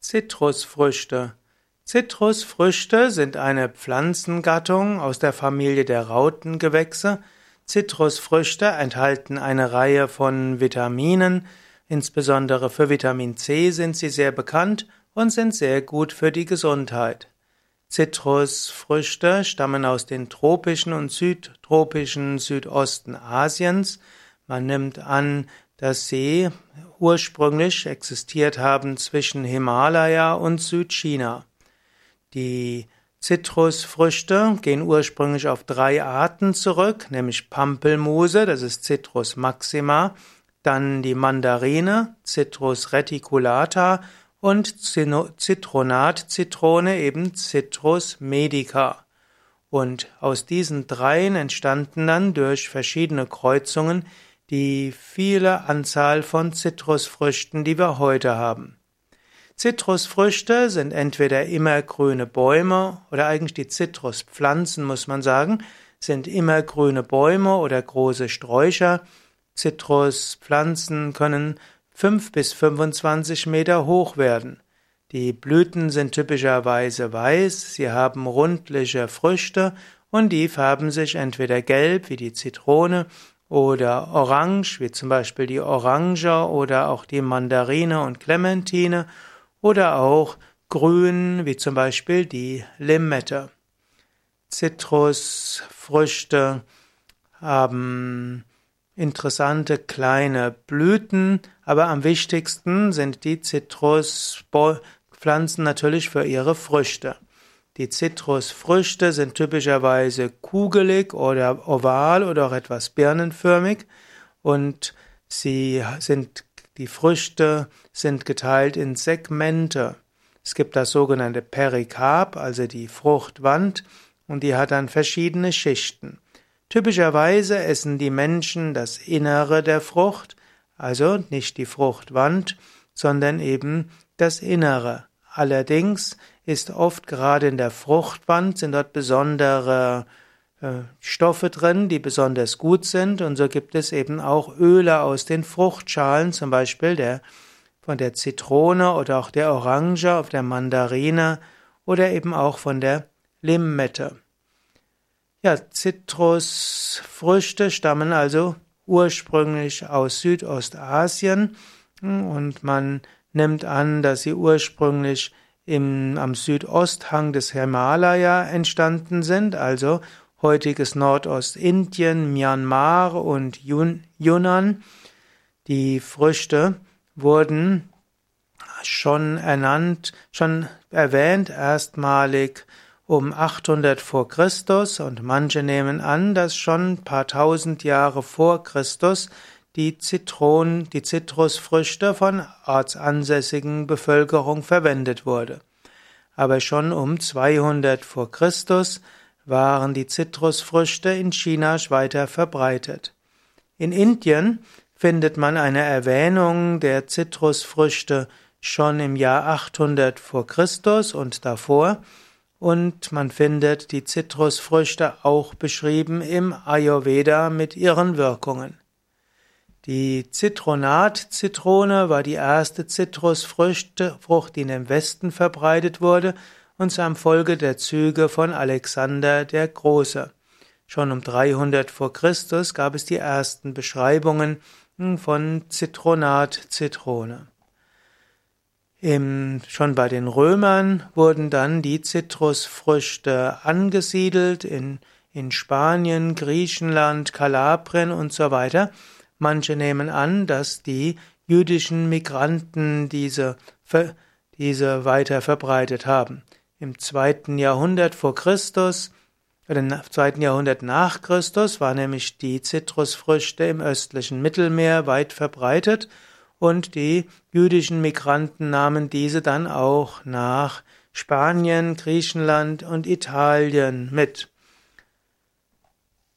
Zitrusfrüchte. Zitrusfrüchte sind eine Pflanzengattung aus der Familie der Rautengewächse. Zitrusfrüchte enthalten eine Reihe von Vitaminen, insbesondere für Vitamin C sind sie sehr bekannt und sind sehr gut für die Gesundheit. Zitrusfrüchte stammen aus den tropischen und südtropischen Südosten Asiens. Man nimmt an, dass sie ursprünglich existiert haben zwischen Himalaya und Südchina. Die Zitrusfrüchte gehen ursprünglich auf drei Arten zurück, nämlich Pampelmuse, das ist Citrus maxima, dann die Mandarine, Citrus reticulata und Zitronat-Zitrone, eben Citrus medica. Und aus diesen dreien entstanden dann durch verschiedene Kreuzungen die viele Anzahl von Zitrusfrüchten, die wir heute haben. Zitrusfrüchte sind entweder immergrüne Bäume oder eigentlich die Zitruspflanzen, muss man sagen, sind immergrüne Bäume oder große Sträucher. Zitruspflanzen können 5 bis 25 Meter hoch werden. Die Blüten sind typischerweise weiß, sie haben rundliche Früchte und die färben sich entweder gelb wie die Zitrone oder orange, wie zum Beispiel die Orange oder auch die Mandarine und Clementine oder auch grün, wie zum Beispiel die Limette. Zitrusfrüchte haben interessante kleine Blüten, aber am wichtigsten sind die Zitruspflanzen natürlich für ihre Früchte. Die Zitrusfrüchte sind typischerweise kugelig oder oval oder auch etwas birnenförmig und sie sind, die Früchte sind geteilt in Segmente. Es gibt das sogenannte Perikarp, also die Fruchtwand, und die hat dann verschiedene Schichten. Typischerweise essen die Menschen das Innere der Frucht, also nicht die Fruchtwand, sondern eben das Innere. Allerdings ist oft gerade in der Fruchtwand sind dort besondere äh, Stoffe drin, die besonders gut sind. Und so gibt es eben auch Öle aus den Fruchtschalen, zum Beispiel der von der Zitrone oder auch der Orange, auf der Mandarine oder eben auch von der Limette. Ja, Zitrusfrüchte stammen also ursprünglich aus Südostasien und man nimmt an, dass sie ursprünglich im, am Südosthang des Himalaya entstanden sind, also heutiges Nordostindien, Myanmar und Yunnan. Die Früchte wurden schon ernannt, schon erwähnt, erstmalig um 800 vor Christus und manche nehmen an, dass schon ein paar tausend Jahre vor Christus die Zitronen, die Zitrusfrüchte von ortsansässigen Bevölkerung verwendet wurde. Aber schon um 200 vor Christus waren die Zitrusfrüchte in China weiter verbreitet. In Indien findet man eine Erwähnung der Zitrusfrüchte schon im Jahr 800 vor Christus und davor und man findet die Zitrusfrüchte auch beschrieben im Ayurveda mit ihren Wirkungen. Die Zitronat-Zitrone war die erste Zitrusfrucht, die in den Westen verbreitet wurde und zwar im Folge der Züge von Alexander der Große. Schon um 300 vor Christus gab es die ersten Beschreibungen von Zitronat-Zitrone. Im, schon bei den Römern wurden dann die Zitrusfrüchte angesiedelt in, in Spanien, Griechenland, Kalabrien und so weiter. Manche nehmen an, dass die jüdischen Migranten diese, diese weiter verbreitet haben. Im zweiten Jahrhundert vor Christus, oder im zweiten Jahrhundert nach Christus, war nämlich die Zitrusfrüchte im östlichen Mittelmeer weit verbreitet und die jüdischen Migranten nahmen diese dann auch nach Spanien, Griechenland und Italien mit.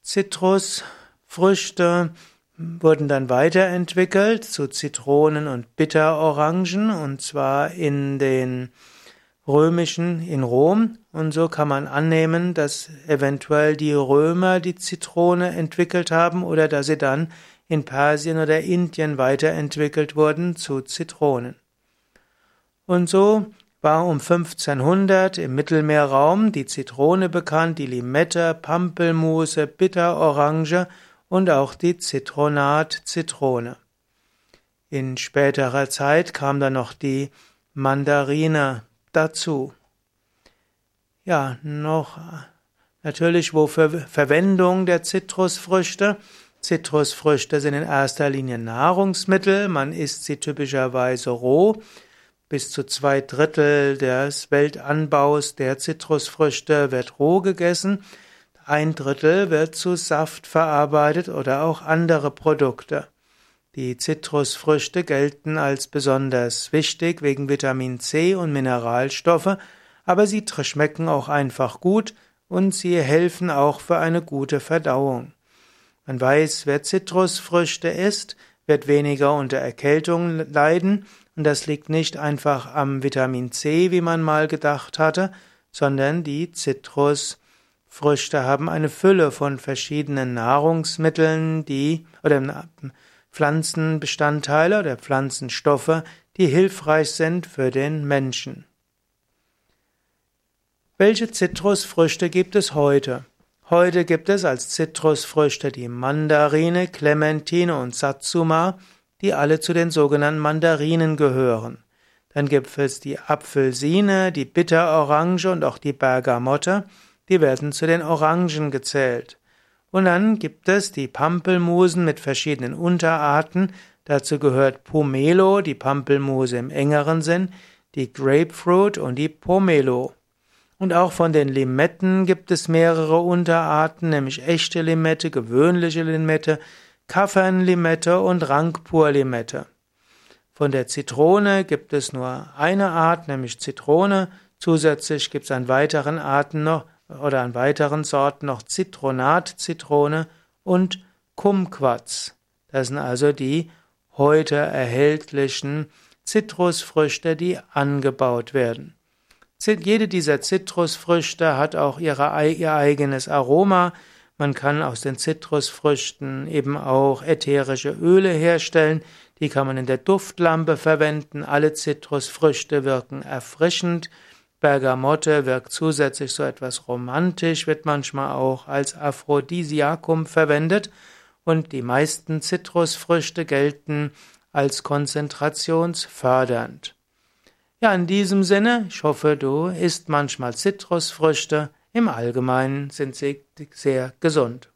Zitrusfrüchte wurden dann weiterentwickelt zu Zitronen und Bitterorangen und zwar in den römischen in Rom und so kann man annehmen, dass eventuell die Römer die Zitrone entwickelt haben oder dass sie dann in Persien oder Indien weiterentwickelt wurden zu Zitronen. Und so war um 1500 im Mittelmeerraum die Zitrone bekannt, die Limette, Pampelmuse, Bitterorange und auch die Zitronat-Zitrone. In späterer Zeit kam dann noch die Mandarine dazu. Ja, noch natürlich wofür Verwendung der Zitrusfrüchte. Zitrusfrüchte sind in erster Linie Nahrungsmittel, man isst sie typischerweise roh. Bis zu zwei Drittel des Weltanbaus der Zitrusfrüchte wird roh gegessen. Ein Drittel wird zu Saft verarbeitet oder auch andere Produkte. Die Zitrusfrüchte gelten als besonders wichtig wegen Vitamin C und Mineralstoffe, aber sie schmecken auch einfach gut und sie helfen auch für eine gute Verdauung. Man weiß, wer Zitrusfrüchte isst, wird weniger unter Erkältung leiden, und das liegt nicht einfach am Vitamin C, wie man mal gedacht hatte, sondern die Zitrusfrüchte haben eine Fülle von verschiedenen Nahrungsmitteln, die oder Pflanzenbestandteile oder Pflanzenstoffe, die hilfreich sind für den Menschen. Welche Zitrusfrüchte gibt es heute? Heute gibt es als Zitrusfrüchte die Mandarine, Clementine und Satsuma, die alle zu den sogenannten Mandarinen gehören. Dann gibt es die Apfelsine, die Bitterorange und auch die Bergamotte, die werden zu den Orangen gezählt. Und dann gibt es die Pampelmusen mit verschiedenen Unterarten. Dazu gehört Pomelo, die Pampelmuse im engeren Sinn, die Grapefruit und die Pomelo. Und auch von den Limetten gibt es mehrere Unterarten, nämlich echte Limette, gewöhnliche Limette, Kaffernlimette und Rangpurlimette. Von der Zitrone gibt es nur eine Art, nämlich Zitrone. Zusätzlich gibt es an weiteren Arten noch oder an weiteren Sorten noch Zitronat-Zitrone und Kumquats. Das sind also die heute erhältlichen Zitrusfrüchte, die angebaut werden. Jede dieser Zitrusfrüchte hat auch ihre, ihr eigenes Aroma. Man kann aus den Zitrusfrüchten eben auch ätherische Öle herstellen. Die kann man in der Duftlampe verwenden. Alle Zitrusfrüchte wirken erfrischend. Bergamotte wirkt zusätzlich so etwas romantisch, wird manchmal auch als Aphrodisiakum verwendet und die meisten Zitrusfrüchte gelten als konzentrationsfördernd. Ja, in diesem Sinne, ich hoffe, du isst manchmal Zitrusfrüchte. Im Allgemeinen sind sie sehr gesund.